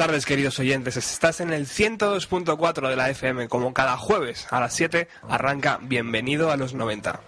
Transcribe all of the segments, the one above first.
tardes, queridos oyentes. Estás en el 102.4 de la FM. Como cada jueves a las 7 arranca Bienvenido a los 90.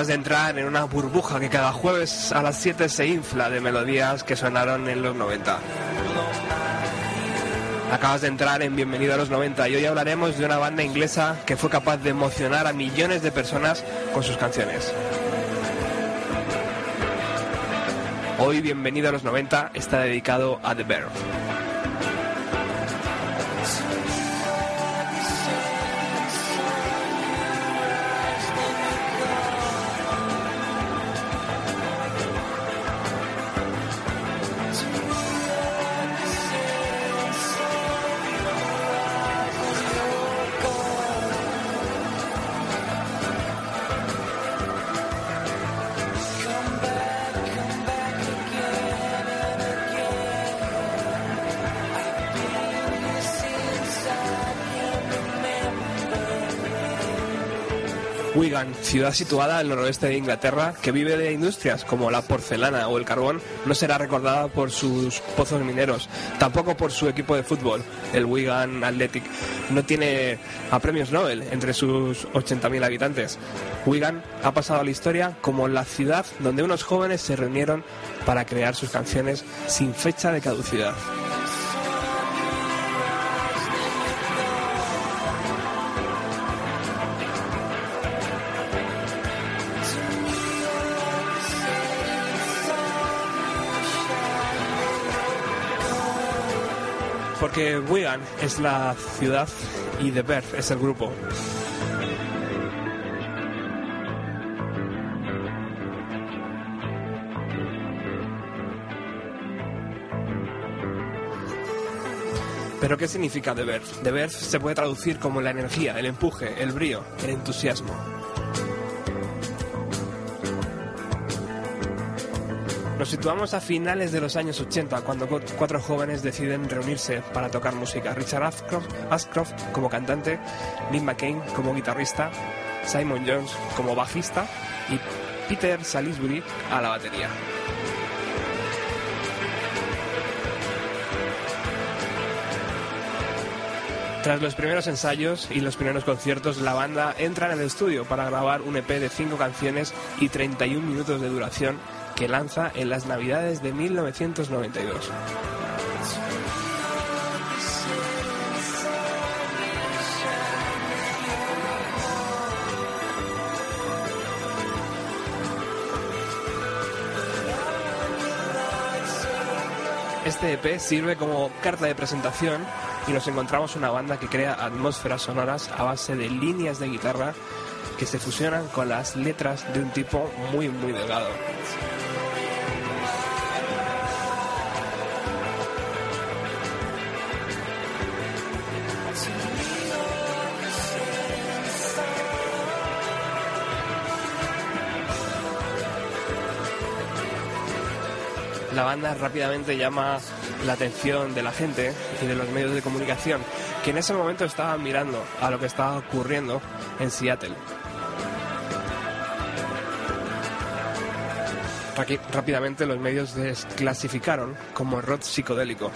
Acabas de entrar en una burbuja que cada jueves a las 7 se infla de melodías que sonaron en los 90. Acabas de entrar en Bienvenido a los 90 y hoy hablaremos de una banda inglesa que fue capaz de emocionar a millones de personas con sus canciones. Hoy Bienvenido a los 90 está dedicado a The Bear. Ciudad situada al noroeste de Inglaterra, que vive de industrias como la porcelana o el carbón, no será recordada por sus pozos mineros, tampoco por su equipo de fútbol, el Wigan Athletic. No tiene a premios Nobel entre sus 80.000 habitantes. Wigan ha pasado a la historia como la ciudad donde unos jóvenes se reunieron para crear sus canciones sin fecha de caducidad. Porque Wigan es la ciudad y The Birth es el grupo. Pero ¿qué significa The Birth? The Birth se puede traducir como la energía, el empuje, el brío, el entusiasmo. Nos situamos a finales de los años 80, cuando cuatro jóvenes deciden reunirse para tocar música. Richard Ashcroft, como cantante, Nick McCain como guitarrista, Simon Jones como bajista y Peter Salisbury a la batería. Tras los primeros ensayos y los primeros conciertos, la banda entra en el estudio para grabar un EP de 5 canciones y 31 minutos de duración que lanza en las Navidades de 1992. Este EP sirve como carta de presentación y nos encontramos una banda que crea atmósferas sonoras a base de líneas de guitarra que se fusionan con las letras de un tipo muy muy delgado. La banda rápidamente llama la atención de la gente y de los medios de comunicación, que en ese momento estaban mirando a lo que estaba ocurriendo en Seattle. Rápidamente los medios desclasificaron como rock psicodélico.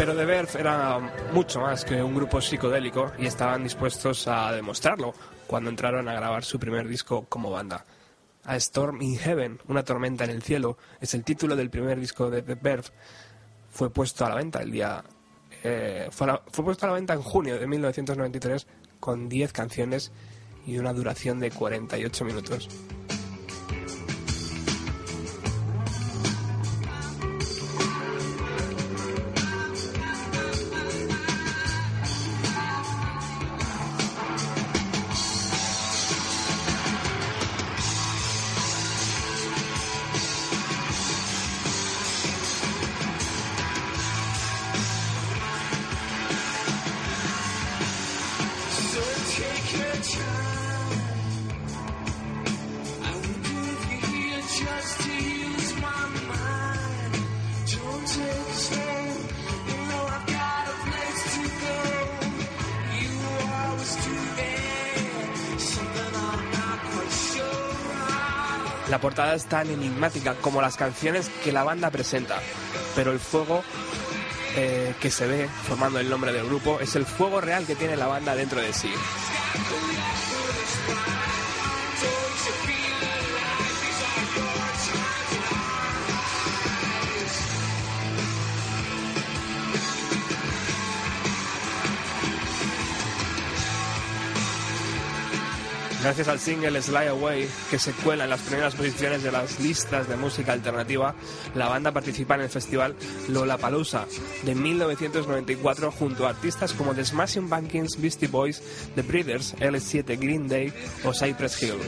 Pero The Verve era mucho más que un grupo psicodélico y estaban dispuestos a demostrarlo cuando entraron a grabar su primer disco como banda. A Storm in Heaven, una tormenta en el cielo, es el título del primer disco de The Verve. Fue puesto a la venta el día eh, fue, fue, puesto a la venta en junio de 1993 con 10 canciones y una duración de 48 minutos. La portada es tan enigmática como las canciones que la banda presenta, pero el fuego eh, que se ve formando el nombre del grupo es el fuego real que tiene la banda dentro de sí. Gracias al single Slide Away, que se cuela en las primeras posiciones de las listas de música alternativa, la banda participa en el festival Lollapalooza de 1994 junto a artistas como The Smashing Pumpkins, Beastie Boys, The Breeders, L7, Green Day o Cypress Hill.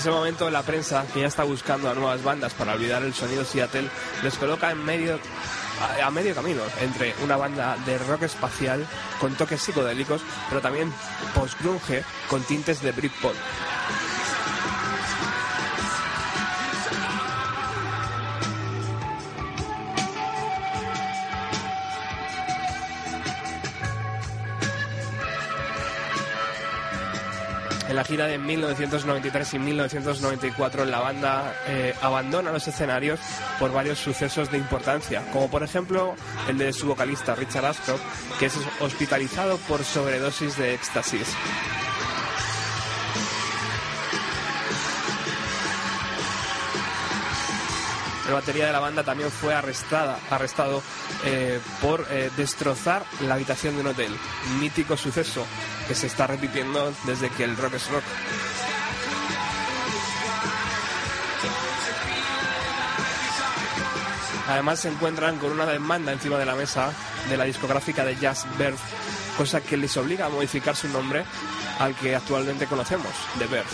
Ese momento la prensa, que ya está buscando a nuevas bandas para olvidar el sonido Seattle, les coloca en a, a medio camino entre una banda de rock espacial con toques psicodélicos, pero también post-grunge con tintes de Britpop. En la gira de 1993 y 1994 la banda eh, abandona los escenarios por varios sucesos de importancia, como por ejemplo el de su vocalista Richard Ashcroft, que es hospitalizado por sobredosis de éxtasis. El batería de la banda también fue arrestada, arrestado eh, por eh, destrozar la habitación de un hotel. Mítico suceso que se está repitiendo desde que el rock es rock. Además se encuentran con una demanda encima de la mesa de la discográfica de Jazz Bird, cosa que les obliga a modificar su nombre al que actualmente conocemos, The Bird.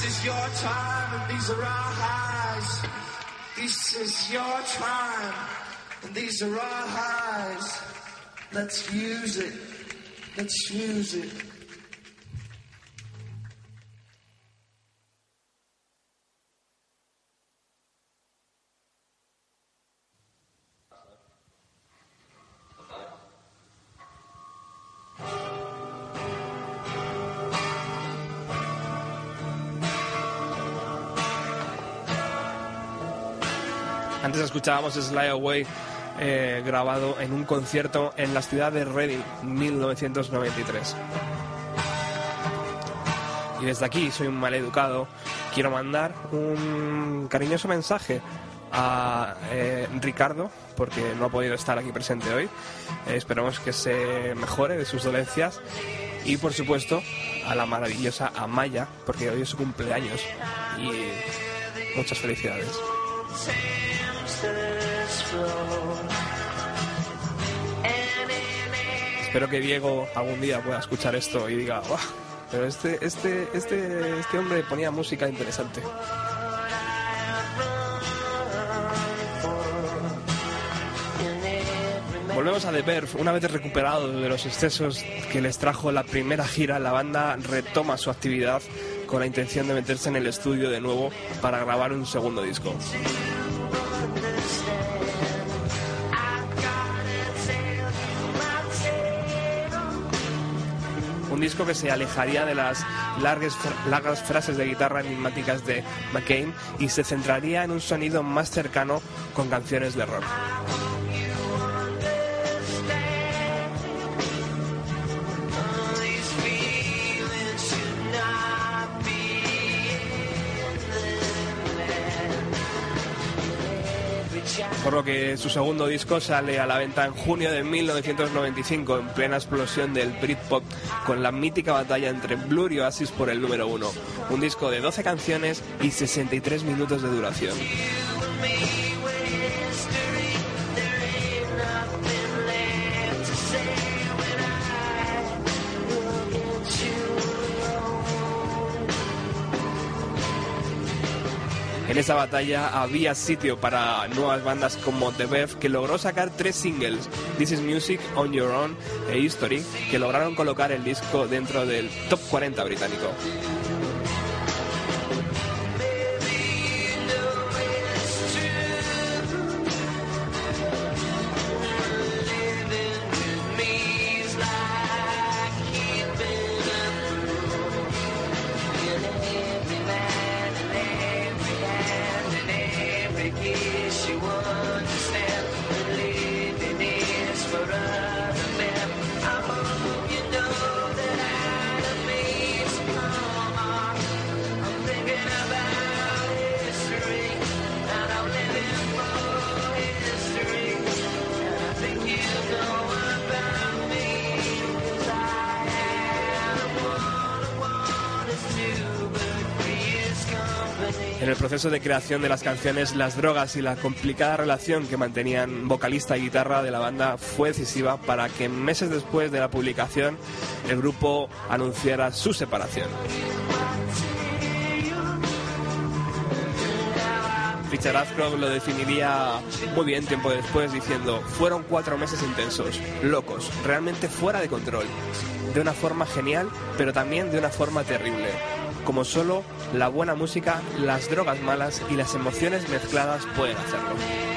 This is your time and these are our highs. This is your time and these are our highs. Let's use it. Let's use it. Antes escuchábamos Slide Away eh, grabado en un concierto en la ciudad de Reading, 1993. Y desde aquí, soy un maleducado, quiero mandar un cariñoso mensaje a eh, Ricardo, porque no ha podido estar aquí presente hoy. Eh, esperamos que se mejore de sus dolencias. Y por supuesto, a la maravillosa Amaya, porque hoy es su cumpleaños. Y muchas felicidades. Espero que Diego algún día pueda escuchar esto y diga, "Buah, pero este, este, este, este hombre ponía música interesante. Volvemos a The. Una vez recuperado de los excesos que les trajo la primera gira, la banda retoma su actividad con la intención de meterse en el estudio de nuevo para grabar un segundo disco. Un disco que se alejaría de las largas, largas frases de guitarra enigmáticas de McCain y se centraría en un sonido más cercano con canciones de rock. Por lo que su segundo disco sale a la venta en junio de 1995 en plena explosión del Britpop con la mítica batalla entre Blur y Oasis por el número uno. Un disco de 12 canciones y 63 minutos de duración. En esa batalla había sitio para nuevas bandas como The Bev, que logró sacar tres singles, This is Music, On Your Own e History, que lograron colocar el disco dentro del top 40 británico. Proceso de creación de las canciones, las drogas y la complicada relación que mantenían vocalista y guitarra de la banda fue decisiva para que meses después de la publicación el grupo anunciara su separación. Richard Ashcroft lo definiría muy bien tiempo después diciendo, fueron cuatro meses intensos, locos, realmente fuera de control, de una forma genial, pero también de una forma terrible como solo la buena música, las drogas malas y las emociones mezcladas pueden hacerlo.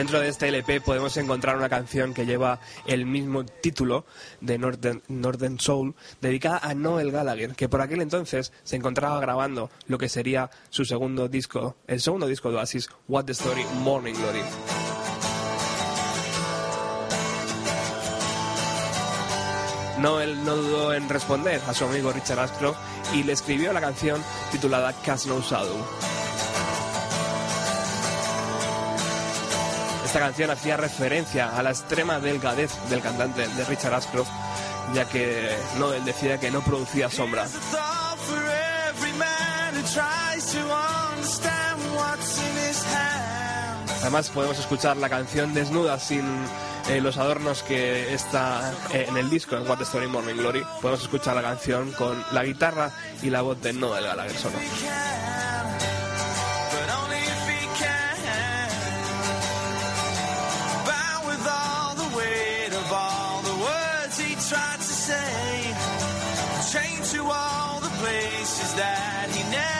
Dentro de este LP podemos encontrar una canción que lleva el mismo título de Northern, Soul, dedicada a Noel Gallagher, que por aquel entonces se encontraba grabando lo que sería su segundo disco, el segundo disco de Oasis, What the Story, Morning Glory. Noel no dudó en responder a su amigo Richard Ashcroft y le escribió la canción titulada Cast No Shadow. Esta canción hacía referencia a la extrema delgadez del cantante de Richard Ashcroft, ya que Noel decía que no producía sombra. Además podemos escuchar la canción desnuda sin eh, los adornos que está eh, en el disco en What Story Morning Glory. Podemos escuchar la canción con la guitarra y la voz de Noel Gallagher solo. places that he never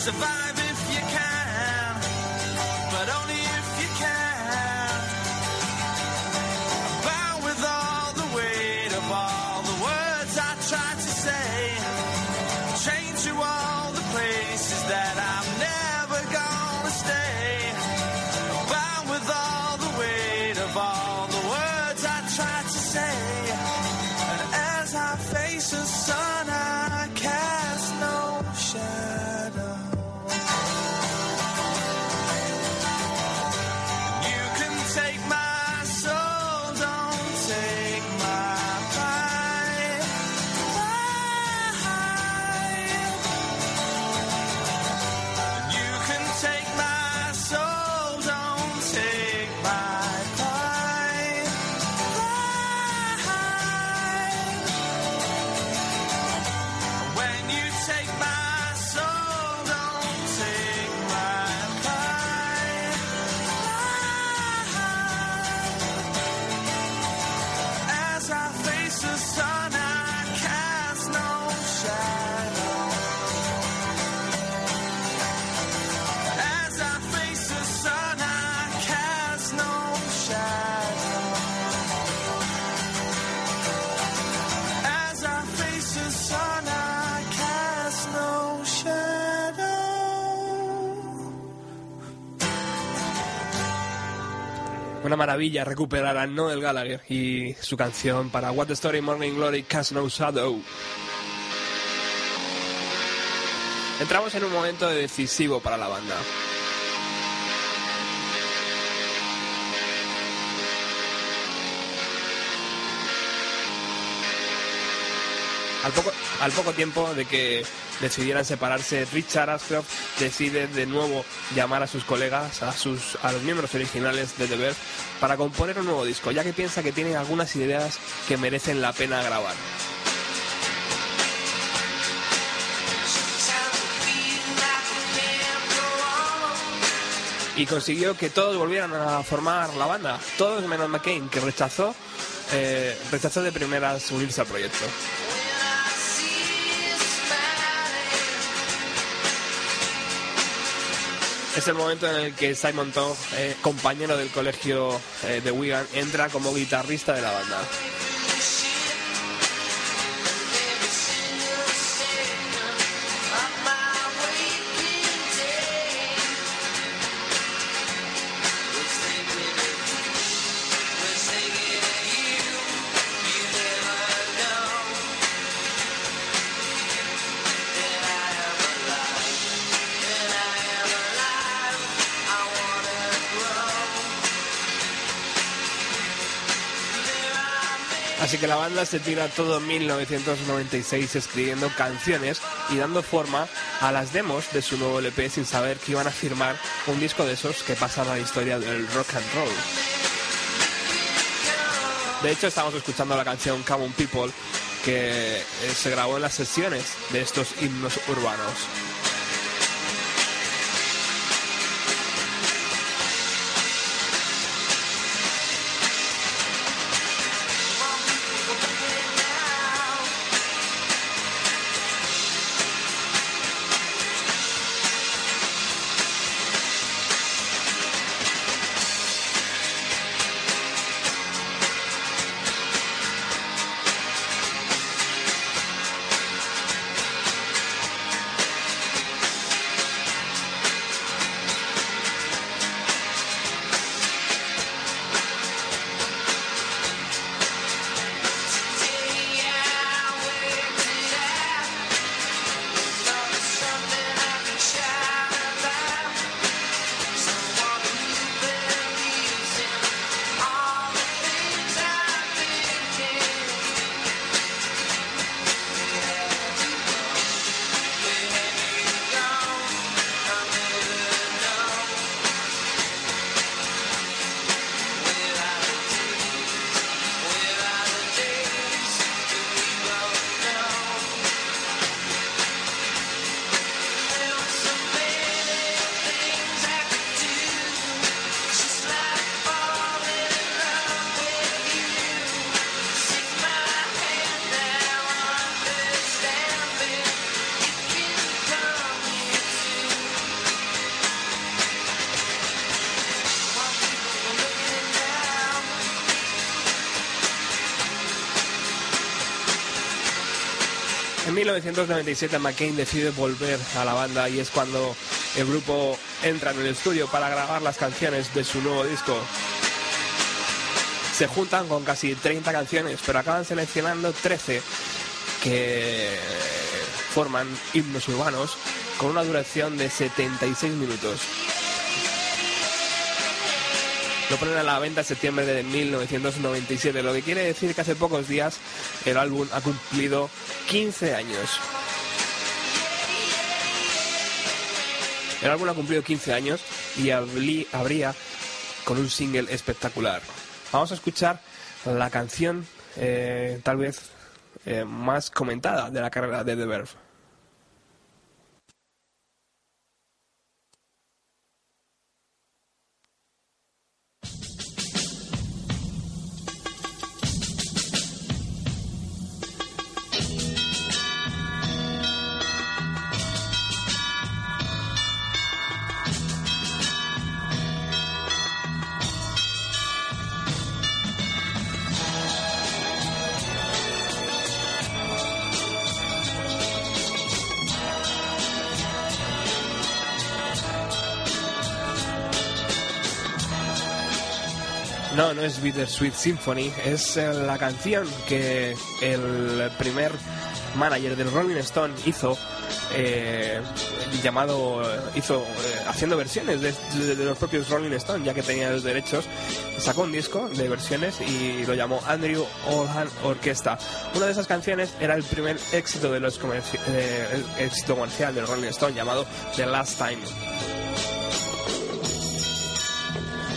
Survive Una maravilla recuperar a Noel Gallagher y su canción para What the Story Morning Glory Cast No Shadow. Entramos en un momento decisivo para la banda. Al poco, al poco tiempo de que decidieran separarse, Richard Ashcroft decide de nuevo llamar a sus colegas, a, sus, a los miembros originales de The Verve, para componer un nuevo disco, ya que piensa que tienen algunas ideas que merecen la pena grabar. Y consiguió que todos volvieran a formar la banda, todos menos McCain, que rechazó, eh, rechazó de primeras unirse al proyecto. Es el momento en el que Simon Tong, eh, compañero del colegio eh, de Wigan, entra como guitarrista de la banda. Que la banda se tira todo 1996 escribiendo canciones y dando forma a las demos de su nuevo LP sin saber que iban a firmar un disco de esos que pasan a la historia del rock and roll. De hecho, estamos escuchando la canción Come On People que eh, se grabó en las sesiones de estos himnos urbanos. 1997 McCain decide volver a la banda y es cuando el grupo entra en el estudio para grabar las canciones de su nuevo disco. Se juntan con casi 30 canciones, pero acaban seleccionando 13 que forman himnos urbanos con una duración de 76 minutos. Lo ponen a la venta en septiembre de 1997, lo que quiere decir que hace pocos días el álbum ha cumplido 15 años. El álbum ha cumplido 15 años y habría con un single espectacular. Vamos a escuchar la canción eh, tal vez eh, más comentada de la carrera de The Verve. Bittersweet Symphony, es eh, la canción que el primer manager del Rolling Stone hizo eh, llamado hizo eh, haciendo versiones de, los propios Rolling Stone ya que tenía los derechos sacó un disco de versiones y lo llamó Andrew Olhan Orquesta una de esas canciones era el primer éxito de los el éxito comercial del Rolling Stone llamado The Last Time.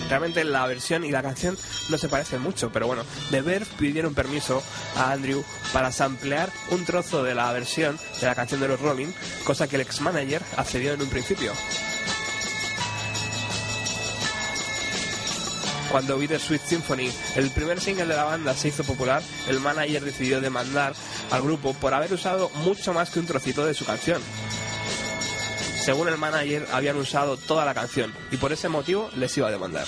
Realmente la versión y la canción no se parecen mucho, pero bueno, The Verve pidieron permiso a Andrew para samplear un trozo de la versión de la canción de los Rolling, cosa que el ex-manager accedió en un principio. Cuando Sweet Symphony, el primer single de la banda, se hizo popular, el manager decidió demandar al grupo por haber usado mucho más que un trocito de su canción. Según el manager, habían usado toda la canción y por ese motivo les iba a demandar.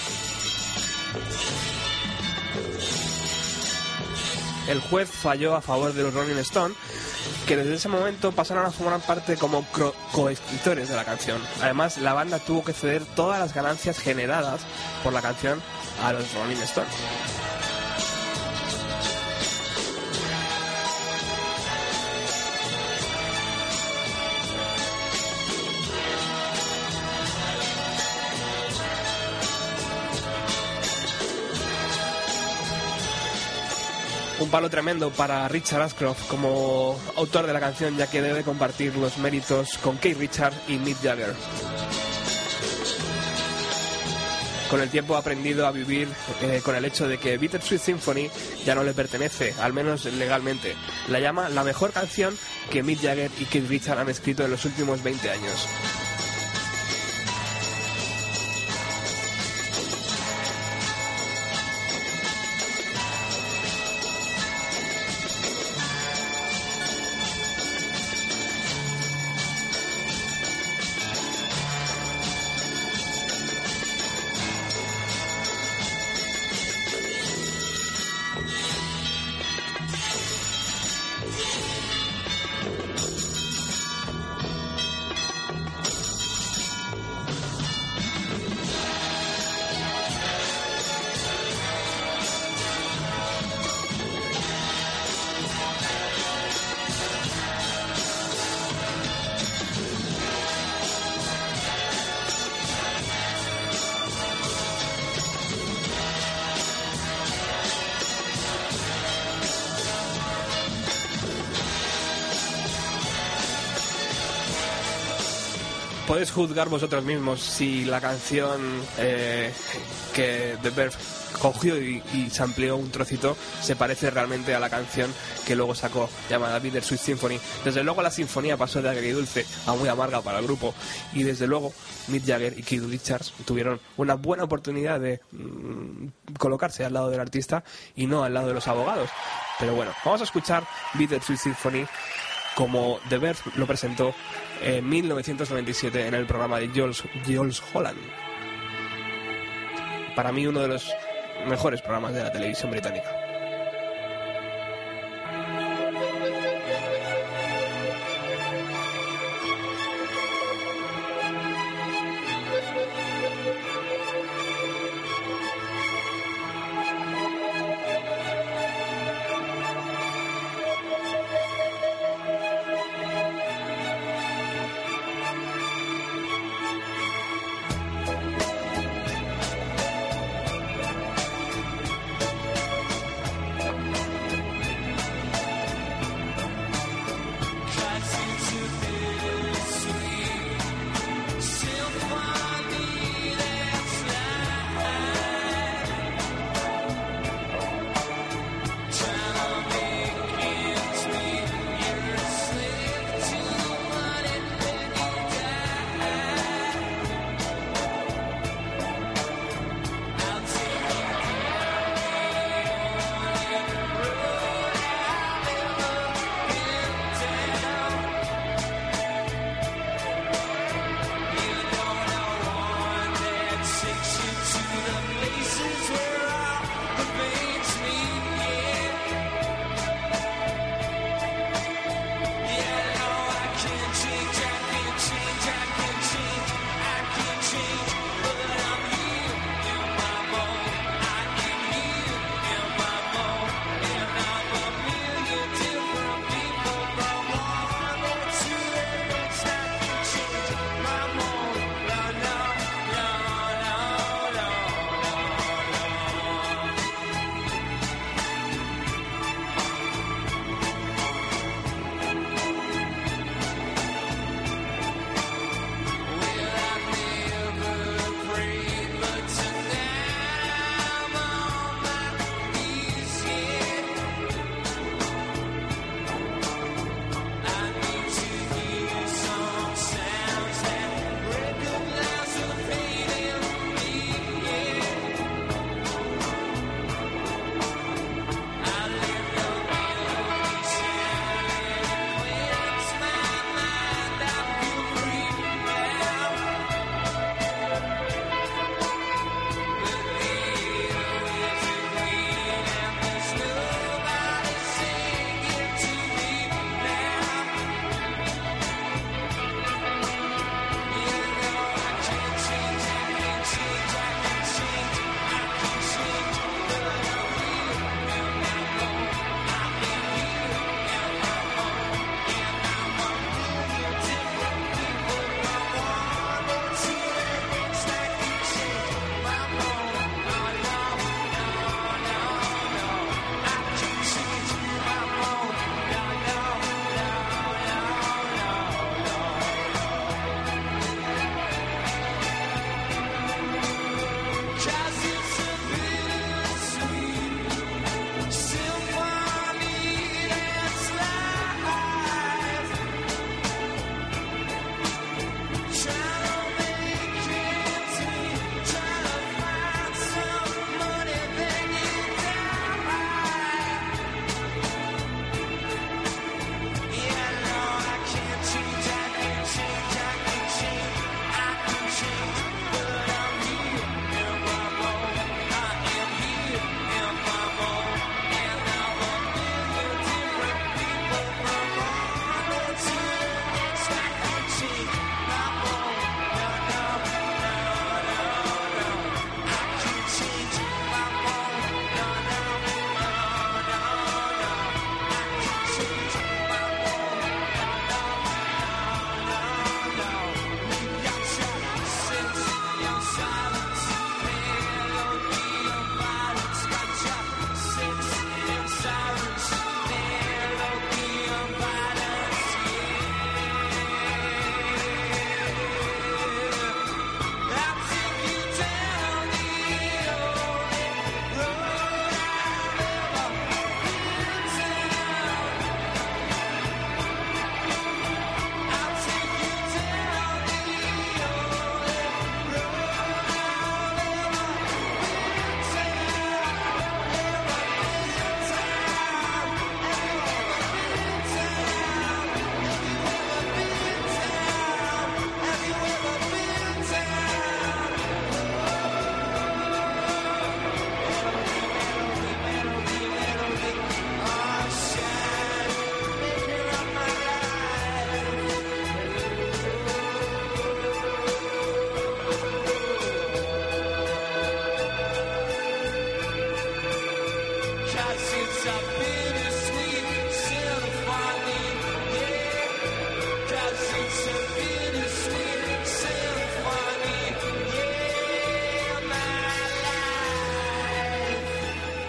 El juez falló a favor de los Rolling Stone, que desde ese momento pasaron a formar parte como coescritores de la canción. Además, la banda tuvo que ceder todas las ganancias generadas por la canción a los Rolling Stone. Un palo tremendo para Richard Ashcroft como autor de la canción, ya que debe compartir los méritos con Keith Richard y Mick Jagger. Con el tiempo ha aprendido a vivir eh, con el hecho de que Bittersweet Symphony ya no le pertenece, al menos legalmente. La llama la mejor canción que Mick Jagger y Keith Richard han escrito en los últimos 20 años. Podéis juzgar vosotros mismos si la canción eh, que The Verve cogió y, se amplió un trocito se parece realmente a la canción que luego sacó llamada Sweet Symphony. Desde luego la sinfonía pasó de agridulce a muy amarga para el grupo y desde luego Mick Jagger y Keith Richards tuvieron una buena oportunidad de mm, colocarse al lado del artista y no al lado de los abogados. Pero bueno, vamos a escuchar Sweet Symphony como The Verve lo presentó en 1997 en el programa de Jules, Jules Holland. Para mí uno de los mejores programas de la televisión británica.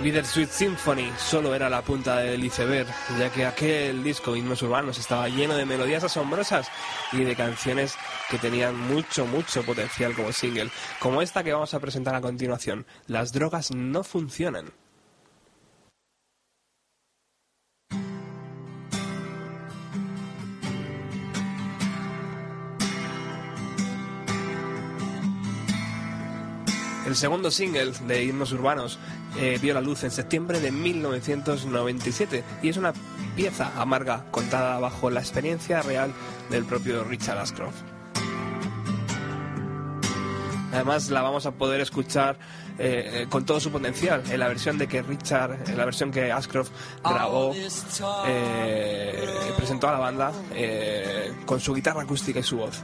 Bittersweet Symphony solo era la punta del iceberg, ya que aquel disco Himnos Urbanos estaba lleno de melodías asombrosas y de canciones que tenían mucho, mucho potencial como single, como esta que vamos a presentar a continuación, Las drogas no funcionan. El segundo single de Himnos Urbanos eh, vio la luz en septiembre de 1997 y es una pieza amarga contada bajo la experiencia real del propio Richard Ashcroft. Además la vamos a poder escuchar eh, eh, con todo su potencial en la versión de que Richard, en la versión que Ashcroft grabó, eh, presentó a la banda con su guitarra acústica y su voz.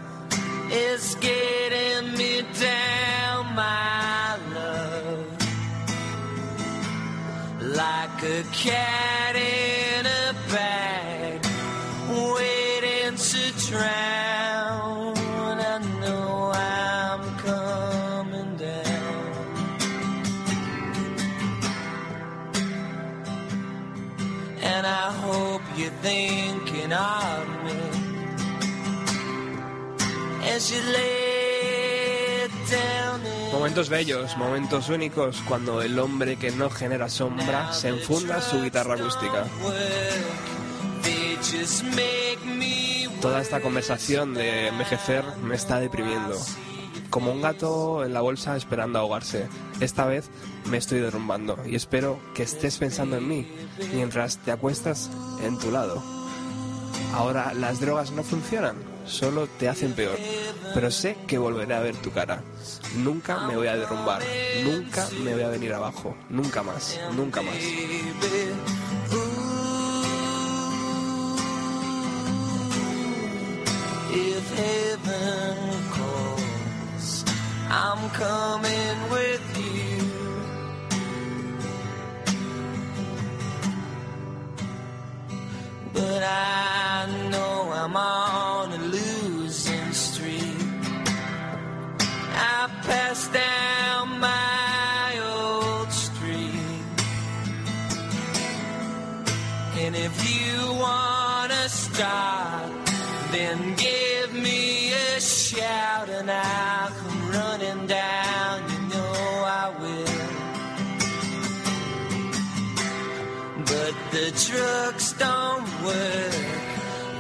Like a cat in a bag, waiting to drown. I know I'm coming down. And I hope you're thinking of me as you lay down Momentos bellos, momentos únicos cuando el hombre que no genera sombra se enfunda su guitarra acústica. Toda esta conversación de envejecer me está deprimiendo. Como un gato en la bolsa esperando ahogarse. Esta vez me estoy derrumbando y espero que estés pensando en mí mientras te acuestas en tu lado. Ahora las drogas no funcionan, solo te hacen peor. Pero sé que volveré a ver tu cara. Nunca me voy a derrumbar, nunca me voy a venir abajo, nunca más, nunca más. I'm coming with you. Shout and I'll come running down. You know I will. But the drugs don't work.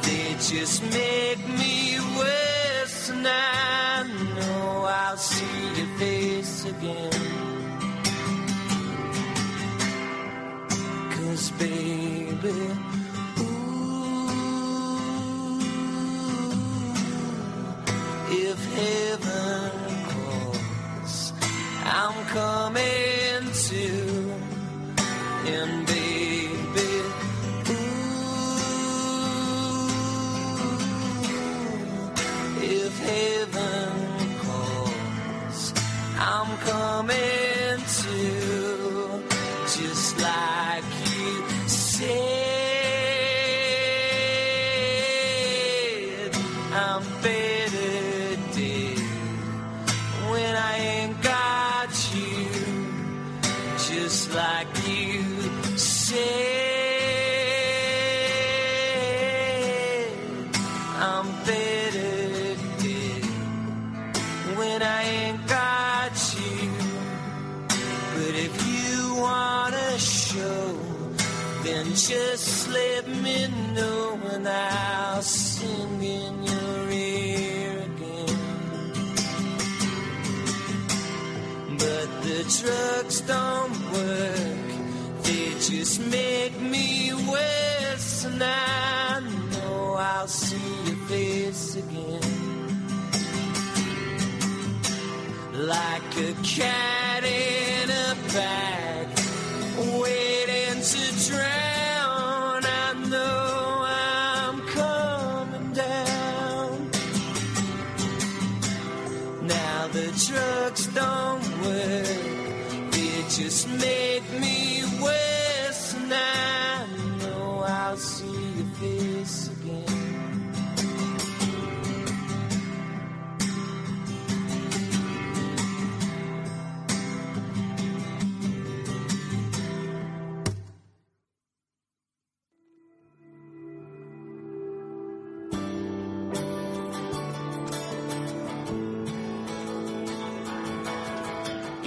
They just make me worse. And I know I'll see your face again. Cause baby, if heaven calls, I'm coming to. And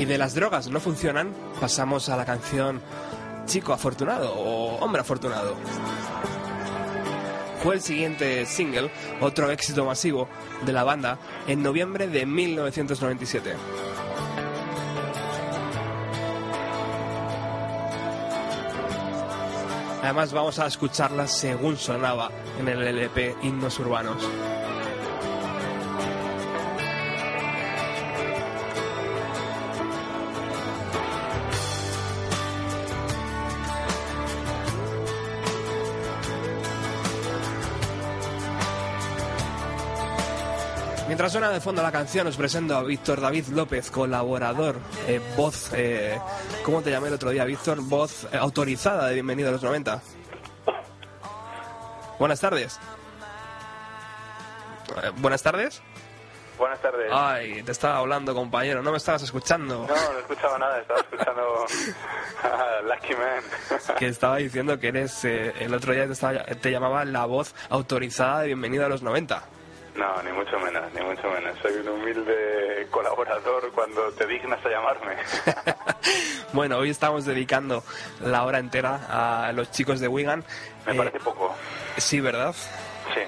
De las drogas no funcionan, pasamos a la canción Chico Afortunado o Hombre Afortunado. Fue el siguiente single, otro éxito masivo de la banda, en noviembre de 1997. Además vamos a escucharla según sonaba en el LP Himnos Urbanos. Mientras suena de fondo la canción, os presento a Víctor David López, colaborador, eh, voz, eh, ¿cómo te llamé el otro día, Víctor? Voz eh, autorizada de Bienvenido a los 90. Buenas tardes. Eh, Buenas tardes. Buenas tardes. Ay, te estaba hablando, compañero, no me estabas escuchando. No, no escuchaba nada, estaba escuchando a Lucky Man. Que estaba diciendo que eres, eh, el otro día te, estaba- te llamaba la voz autorizada de Bienvenido a los 90. No, ni mucho menos, ni mucho menos. Soy un humilde colaborador cuando te dignas a llamarme. Bueno, hoy estamos dedicando la hora entera a los chicos de Wigan. Me Eh, parece poco. Sí, ¿verdad? Sí.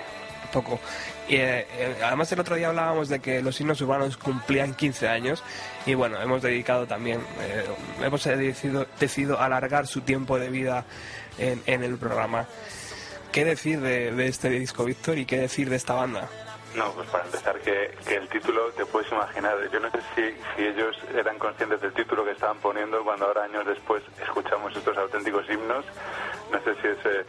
Poco. Y, eh, eh, además el otro día hablábamos de que los himnos urbanos cumplían 15 años y bueno, hemos dedicado también, eh, hemos decidido, decidido alargar su tiempo de vida en, en el programa. ¿Qué decir de, de este disco, Víctor, y qué decir de esta banda? No, pues para empezar, que, el título te puedes imaginar. Yo no sé si, si ellos eran conscientes del título que estaban poniendo cuando ahora, años después, escuchamos estos auténticos himnos. No sé si es, eh,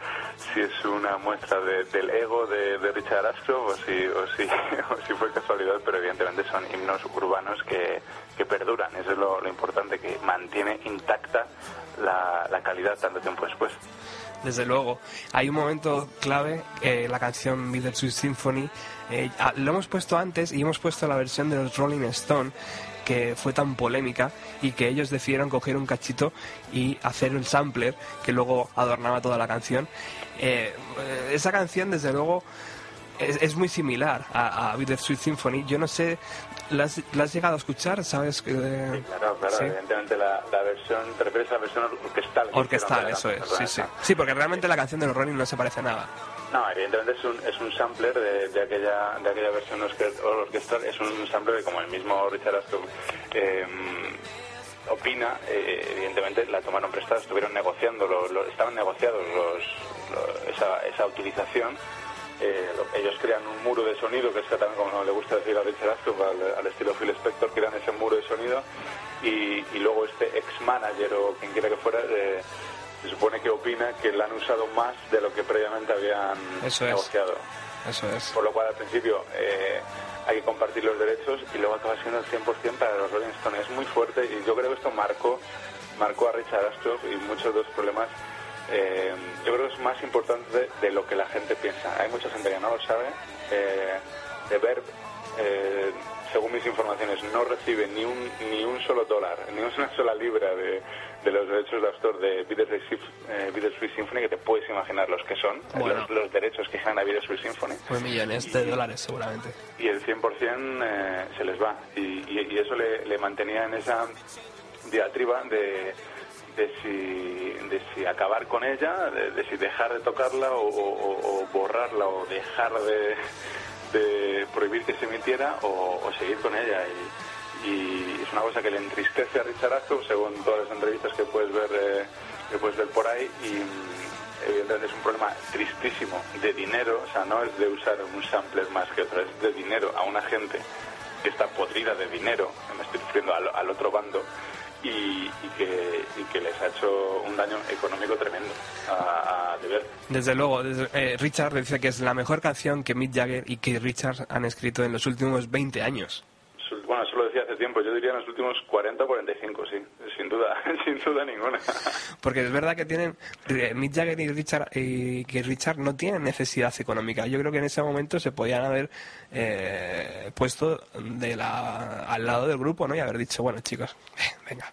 si es una muestra de- del ego de, de Richard Ashcroft o si, o, si, o si fue casualidad, pero evidentemente son himnos urbanos que, que perduran. Eso es lo, lo importante, que mantiene intacta la, la calidad tanto tiempo después. Desde luego, hay un momento clave, eh, la canción Bittersweet Symphony. eh, lo hemos puesto antes y hemos puesto la versión de los Rolling Stone, que fue tan polémica y que ellos decidieron coger un cachito y hacer un sampler que luego adornaba toda la canción. Eh, esa canción, desde luego, es, muy similar a, a Bittersweet Symphony. Yo no sé, ¿la has, la has llegado a escuchar? ¿Sabes? que Sí, claro, claro. Sí. Evidentemente la, la versión, te refieres a la versión orquestal. que Orquestal, eso es, sí, sí. Sí, porque realmente la canción de los Rolling no se parece a nada. No, evidentemente es un, es un sampler de, de aquella, de aquella versión orque- orquestal, es un sampler que como el mismo Richard Ashcroft eh, opina, eh, evidentemente la tomaron prestada, estuvieron negociando, lo- lo- estaban negociados los, lo- esa, esa utilización. Eh, lo- ellos crean un muro de sonido, que es también como le gusta decir a Richard Ashcroft, al, al estilo Phil Spector, crean ese muro de sonido y, y luego este ex-manager o quien quiera que fuera... eh, se supone que opina que la han usado más de lo que previamente habían Eso es. negociado. Eso es. Por lo cual al principio eh, hay que compartir los derechos y luego acaba siendo el 100% para los Rolling Stones. Es muy fuerte y yo creo que esto marcó, marcó a Richard Ashcroft y muchos de los problemas. Eh, yo creo que es más importante de, lo que la gente piensa. Hay mucha gente que no lo sabe. Eh, de Verb, eh, según mis informaciones, no recibe ni un, ni un solo dólar, ni una sola libra de, de los derechos de autor de Bittersweet eh, Symphony, que te puedes imaginar los que son, Bueno. los, los derechos que gana Bittersweet Symphony Pues millones de dólares seguramente. y el 100% eh, se les va. Y, y- y eso le, le mantenía en esa diatriba de, de, si, de si acabar con ella, de, si dejar de tocarla o, borrarla o dejar de, prohibir que se emitiera o, seguir con ella. Y, es una cosa que le entristece a Richard Ashcroft según todas las entrevistas que puedes ver, eh, que puedes ver por ahí. Y, evidentemente es un problema tristísimo de dinero, o sea, no es de usar un sampler más que otro, es de dinero a una gente que está podrida de dinero, me estoy refiriendo al otro bando, y, y que, y que les ha hecho un daño económico tremendo a, a De Ver. Desde luego, desde- eh, Richard dice que es la mejor canción que Mick Jagger y que Richard han escrito en los últimos 20 años. Bueno, eso lo decía hace tiempo, yo diría en los últimos 40 o 45, sí, sin duda, sin duda ninguna. Porque es verdad que tienen eh, Mick Jagger y Richard y que Richard no tienen necesidad económica. Yo creo que en ese momento se podían haber eh, puesto de la, al lado del grupo, ¿no? Y haber dicho, bueno, chicos, eh, venga.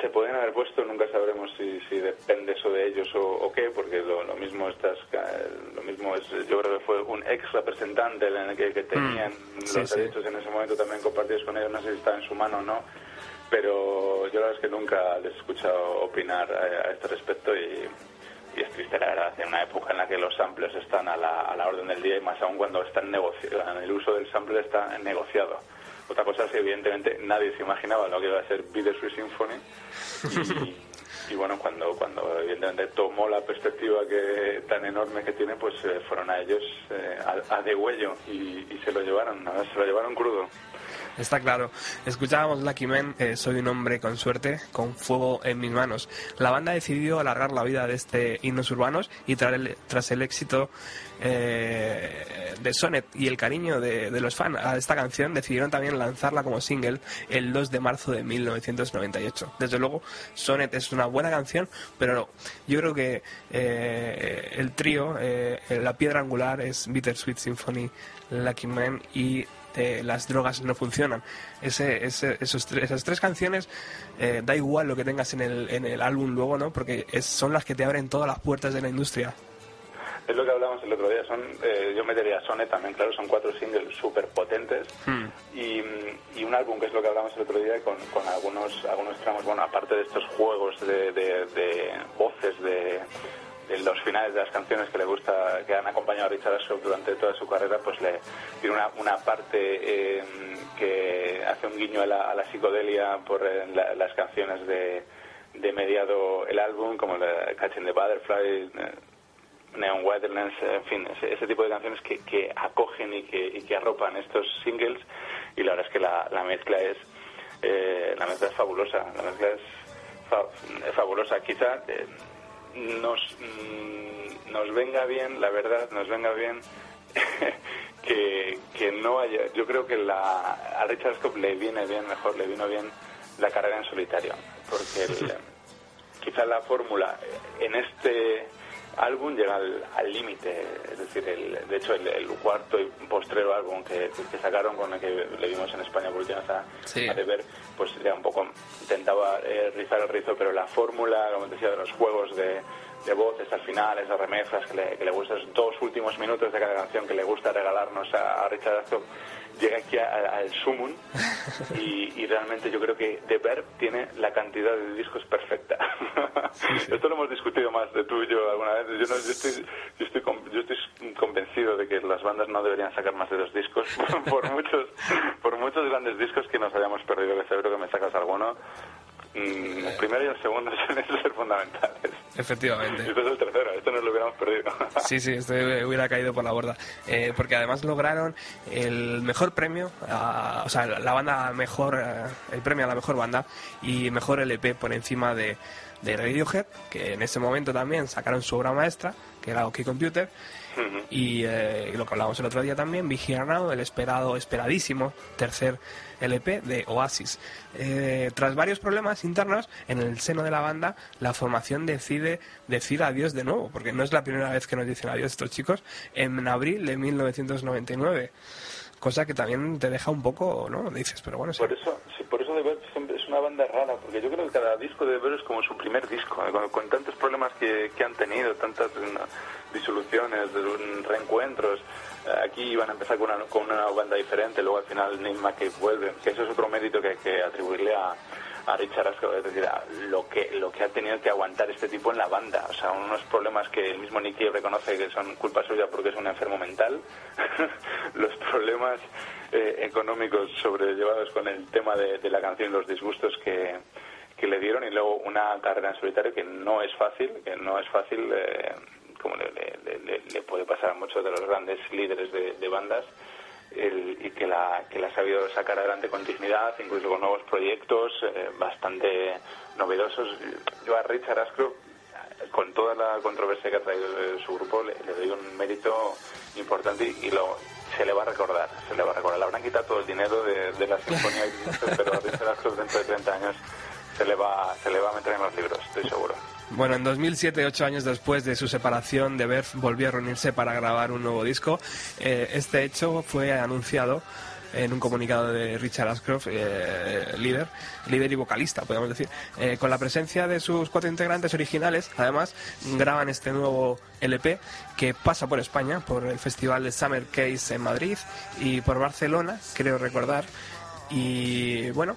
se pueden haber puesto, nunca sabremos si, si depende eso de ellos o, qué, porque lo, mismo estás, lo mismo es, yo creo que fue un ex representante en el que, que tenían mm. los derechos en ese momento también compartidos con ellos, no sé si está en su mano o no, pero yo la verdad es que nunca les he escuchado opinar a, este respecto y, es triste la verdad, en una época en la que los samples están a la, a la orden del día y más aún cuando están el uso del sample está negociado. Otra cosa es que evidentemente nadie se imaginaba lo que iba a ser Bittersweet Symphony y, bueno, cuando, cuando evidentemente tomó la perspectiva que tan enorme que tiene, pues eh, fueron a ellos eh, a, a, de huello y, y se lo llevaron, se lo llevaron crudo. Está claro. Escuchábamos Lucky Men, eh, Soy un hombre con suerte, con fuego en mis manos. La banda decidió alargar la vida de este himnos urbanos y tras el, éxito eh, de Sonnet y el cariño de, los fans a esta canción, decidieron también lanzarla como single el 2 de marzo de 1998. Desde luego, Sonnet es una buena canción, pero yo creo que eh, el trío, la piedra angular es Bittersweet Symphony, Lucky Men y las drogas no funcionan. Ese, esos, esas tres canciones, eh, da igual lo que tengas en el, en el álbum luego, ¿no? Porque son las que te abren todas las puertas de la industria. Es lo que hablamos el otro día. Son, eh, yo metería Sonet también, claro, son cuatro singles súper potentes. Hmm. Y, un álbum que es lo que hablamos el otro día con, con algunos, algunos tramos, bueno, aparte de estos juegos de, de voces, de los finales de las canciones que le gusta, que han acompañado a Richard Ashcroft durante toda su carrera, pues le tiene una, una parte eh, que hace un guiño a la, psicodelia por eh, las canciones de, de mediado el álbum, como la Catching the Butterfly, eh, Neon Wetlands, en fin, ese, tipo de canciones que, que acogen y que, y que arropan estos singles y la verdad es que la, la mezcla es la mezcla es fabulosa, la mezcla es, fabulosa. Quizá nos, mm, nos venga bien, la verdad, nos venga bien que, que no haya. Yo creo que la, a Richard Scott le viene bien, mejor, le vino bien la carrera en solitario, porque quizá la fórmula en este álbum llega al límite, es decir, el, de hecho el, cuarto y postrero álbum que, que, sacaron con el que le vimos en España por última vez a, de ver, pues ya un poco intentaba eh, rizar el rizo, pero la fórmula, como decía, de los juegos de, de voces al final, esas remezclas que le, que le gustan, esos dos últimos minutos de cada canción que le gusta regalarnos a, Richard Astor, llega aquí al sumum y, realmente yo creo que The Verb tiene la cantidad de discos perfecta. Esto lo hemos discutido más de tú y yo alguna vez. Yo, no, yo, estoy, yo, estoy, yo estoy convencido de que las bandas no deberían sacar más de dos discos por muchos por muchos grandes discos que nos hayamos perdido. Que seguro que me sacas alguno el primero y el segundo suelen ser fundamentales. Efectivamente. Y este es el tercero, esto no lo hubiéramos perdido. sí, sí, este hubiera caído por la borda. Eh, porque además lograron el mejor premio, o sea, la banda mejor, eh, el premio a la mejor banda y mejor LP por encima de, de Radiohead, que en ese momento también sacaron su obra maestra, que era OK Computer y eh, lo que hablábamos el otro día también, Now, el esperado, esperadísimo tercer LP de Oasis. Eh, tras varios problemas internos en el seno de la banda, la formación decide decir adiós de nuevo, porque no es la primera vez que nos dicen adiós estos chicos, en abril de 1999 cosa que también te deja un poco, ¿no? Dices, pero bueno, Por eso, sí, por eso siempre es una banda rara, porque yo creo que cada disco de Ver es como su primer disco, ¿eh? con, tantos problemas que, que han tenido, tantas disoluciones, reencuentros. Eh, aquí iban a empezar con una, con una banda diferente, luego al final Nick que vuelve, que eso es otro mérito que hay que atribuirle a, a Richard Ascroft, es decir, lo que lo que ha tenido que aguantar este tipo en la banda, o sea, unos problemas que el mismo Nicky reconoce que son culpa suya porque es un enfermo mental, los problemas eh, económicos sobrellevados con el tema de, la canción, los disgustos que, que le dieron y luego una carrera en solitario que no es fácil, que no es fácil. Eh, como le, le, puede pasar a muchos de los grandes líderes de, bandas, y que la, que la ha sabido sacar adelante con dignidad, incluso con nuevos proyectos eh, bastante novedosos. Yo a Richard Ashcroft, con toda la controversia que ha traído su grupo, le, doy un mérito importante y, lo, se le va a recordar, se le va a recordar. Le habrán quitado todo el dinero de, la sinfonía, pero a Richard Ashcroft dentro de 30 años se le va, se le va a meter en los libros, estoy seguro. Bueno, en 2007, ocho años después de su separación, de Beth volvió a reunirse para grabar un nuevo disco. Eh, este hecho fue anunciado en un comunicado de Richard Ashcroft, eh, líder, líder y vocalista, podemos decir. Eh, con la presencia de sus cuatro integrantes originales, además, graban este nuevo LP que pasa por España, por el Festival de Summer Case en Madrid y por Barcelona, creo recordar. Y bueno,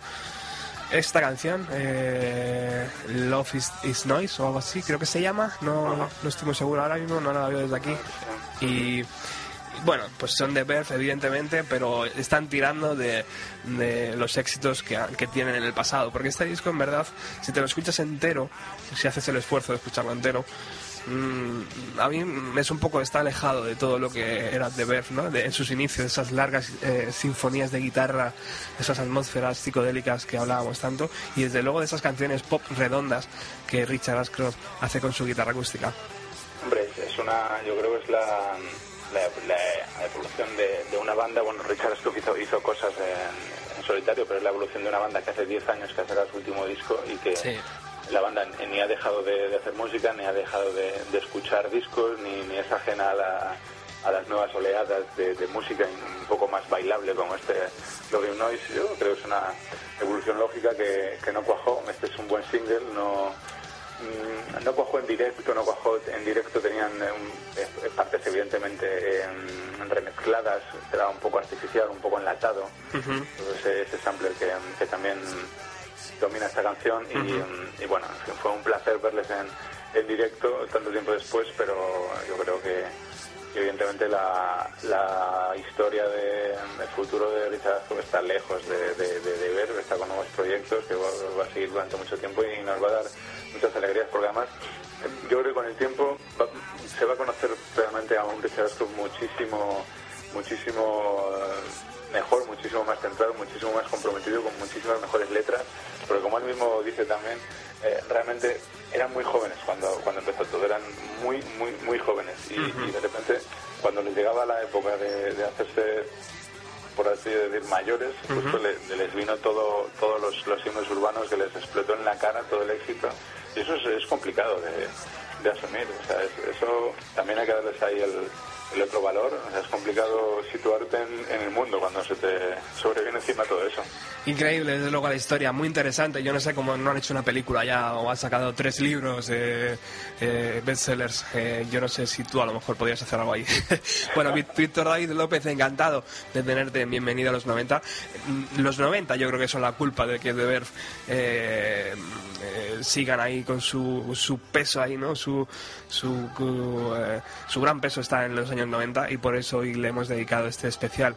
esta canción, eh, Love is, Noise o algo así, creo que se llama, no, no estoy muy seguro ahora mismo, no la veo desde aquí. Y bueno, pues son de Birth, evidentemente, pero están tirando de, de los éxitos que, que, tienen en el pasado. Porque este disco, en verdad, si te lo escuchas entero, si haces el esfuerzo de escucharlo entero, Mm, a mí es un poco está alejado de todo lo que era The Verve, ¿no? en sus inicios, esas largas eh, sinfonías de guitarra, esas atmósferas psicodélicas que hablábamos tanto, y desde luego de esas canciones pop redondas que Richard Ashcroft hace con su guitarra acústica. Hombre, es una, yo creo que es la, la, evolución de, una banda, bueno, Richard Ashcroft hizo, hizo cosas en, solitario, pero es la evolución de una banda que hace 10 años que ha sacado su último disco y que la banda ni ha dejado de, hacer música, ni ha dejado de, escuchar discos, ni, es ajena a, las nuevas oleadas de, música un poco más bailable como este Love Noise. Yo creo que es una evolución lógica que, no cuajó. Este es un buen single, no, mm, no cuajó en directo, no cuajó en directo, tenían eh, partes evidentemente remezcladas, era un poco artificial, un poco enlatado. ese, sampler que, que también domina esta canción y, bueno, fue un placer verles en, en, directo tanto tiempo después, pero yo creo que, evidentemente la, la historia de, el futuro de Richard está lejos de, de, ver, está con nuevos proyectos que va, a seguir durante mucho tiempo y nos va a dar muchas alegrías porque además yo creo que con el tiempo se va a conocer realmente a un Richard muchísimo muchísimo mejor, muchísimo más centrado, muchísimo más comprometido, con muchísimas mejores letras, porque como él mismo dice también, eh, realmente eran muy jóvenes cuando, cuando empezó todo, eran muy, muy, muy jóvenes y, de repente cuando les llegaba la época de, hacerse por así decir, mayores, pues les vino todo, todos los, los himnos urbanos que les explotó en la cara todo el éxito. Y eso es, complicado de, asumir. O sea, eso también hay que darles ahí el, el otro valor. es complicado situarte en, el mundo cuando se te sobreviene encima todo eso. Increíble, desde luego la historia, muy interesante. Yo no sé cómo no han hecho una película ya o han sacado tres libros, eh, eh, bestsellers. Eh, yo no sé si tú a lo mejor podrías hacer algo ahí. bueno, Víctor David López, encantado de tenerte bienvenido a los 90. Los 90 yo creo que son la culpa de que Deber eh, sigan ahí con su, su peso ahí, ¿no? Su, su, su gran peso está en los años 90 y por eso hoy le hemos dedicado este especial.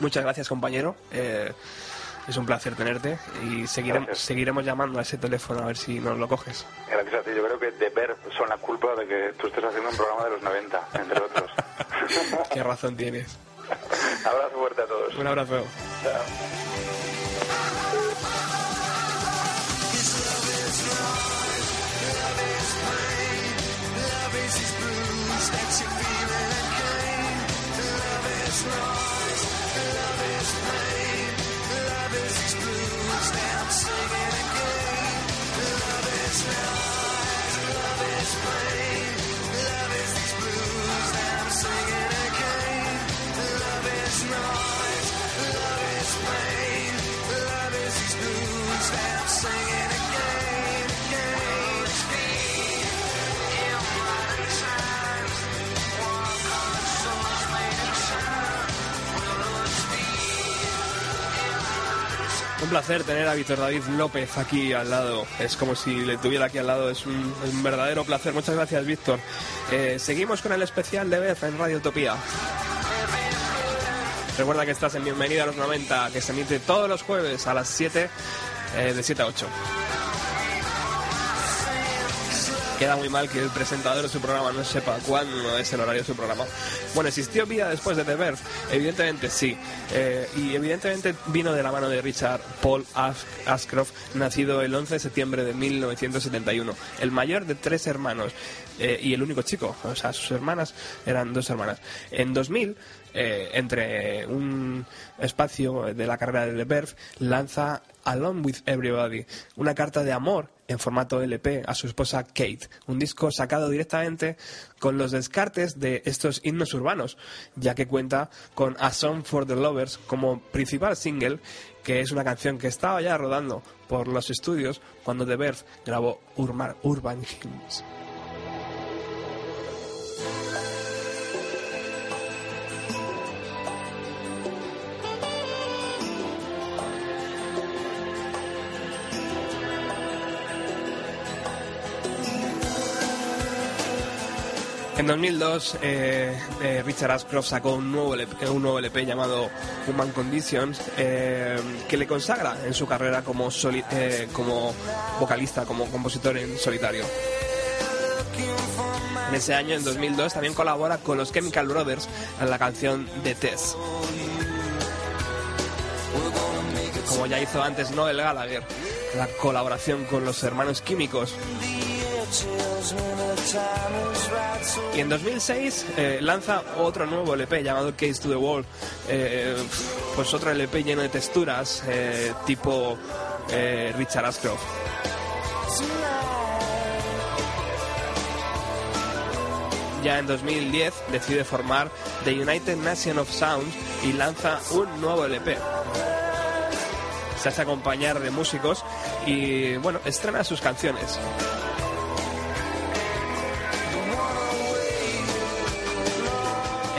Muchas gracias, compañero. Eh, es un placer tenerte y seguiremos, seguiremos llamando a ese teléfono a ver si nos lo coges. Gracias a ti. Yo creo que de ver son la culpa de que tú estés haciendo un programa de los 90, entre otros. Qué razón tienes. abrazo fuerte a todos. Un abrazo. Un placer tener a Víctor David López aquí al lado. Es como si le tuviera aquí al lado. Es un, verdadero placer. Muchas gracias, Víctor. Eh, seguimos con el especial de Beth en Radio Utopía. Recuerda que estás en Bienvenida a los 90, que se emite todos los jueves a las 7, eh, de 7 a 8. Queda muy mal que el presentador de su programa no sepa cuándo es el horario de su programa. Bueno, ¿existió vida después de The Verve? Evidentemente sí. Eh, y evidentemente vino de la mano de Richard Paul Ashcroft, nacido el 11 de septiembre de 1971. El mayor de tres hermanos eh, y el único chico. O sea, sus hermanas eran dos hermanas. En 2000 eh, entre un espacio de la carrera de The Verve, lanza Alone with Everybody, una carta de amor en formato LP a su esposa Kate, un disco sacado directamente con los descartes de estos himnos urbanos, ya que cuenta con A Song for the Lovers como principal single, que es una canción que estaba ya rodando por los estudios cuando The Verve grabó Urban, Urban Hymns. En 2002, eh, eh, Richard Ashcroft sacó un nuevo LP, LP llamado Human Conditions, eh, que le consagra en su carrera eh, como vocalista, como compositor en solitario. En ese año, en 2002, también colabora con los Chemical Brothers en la canción The Test. Como ya hizo antes Noel Gallagher, la colaboración con los hermanos químicos. Y en 2006 eh, lanza otro nuevo LP llamado Case to the Wall. Eh, pues otro LP lleno de texturas, eh, tipo Richard Ashcroft. Ya en 2010 decide formar The United Nation of Sound y lanza un nuevo LP. Se hace acompañar de músicos y bueno, estrena sus canciones.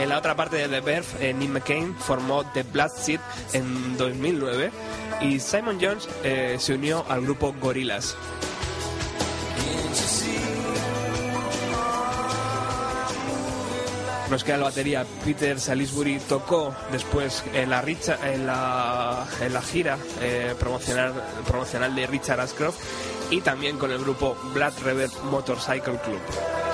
En la otra parte de The Verve, eh, McCain formó The Blood Seed en 2009 y Simon Jones eh, se unió al grupo Gorillaz. Nos queda la batería. Peter Salisbury tocó después en la, gira eh, promocional, de Richard Ashcroft y también con el grupo Blood Rebel Motorcycle Club.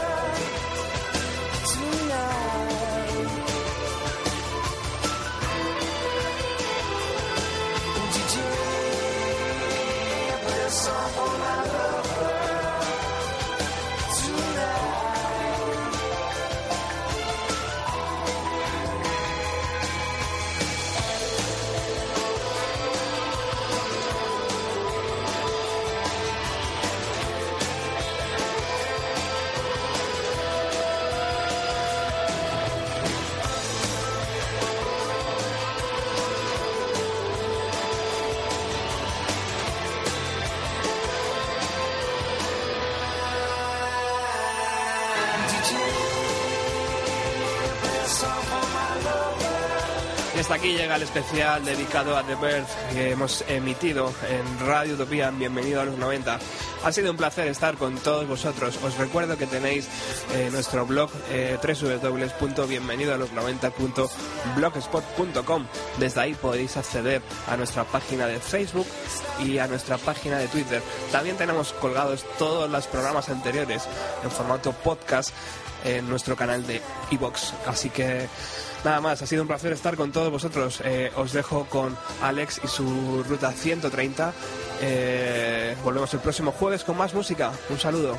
Aquí llega el especial dedicado a The Birth que hemos emitido en Radio Utopía. Bienvenido a los 90. Ha sido un placer estar con todos vosotros. Os recuerdo que tenéis eh, nuestro blog eh, www.bienvenidoalos90.blogspot.com. Desde ahí podéis acceder a nuestra página de Facebook y a nuestra página de Twitter. También tenemos colgados todos los programas anteriores en formato podcast en nuestro canal de iVoox. Así que nada más, ha sido un placer estar con todos vosotros. Eh, os dejo con Alex y su ruta 130. Eh, volvemos el próximo jueves con más música. Un saludo.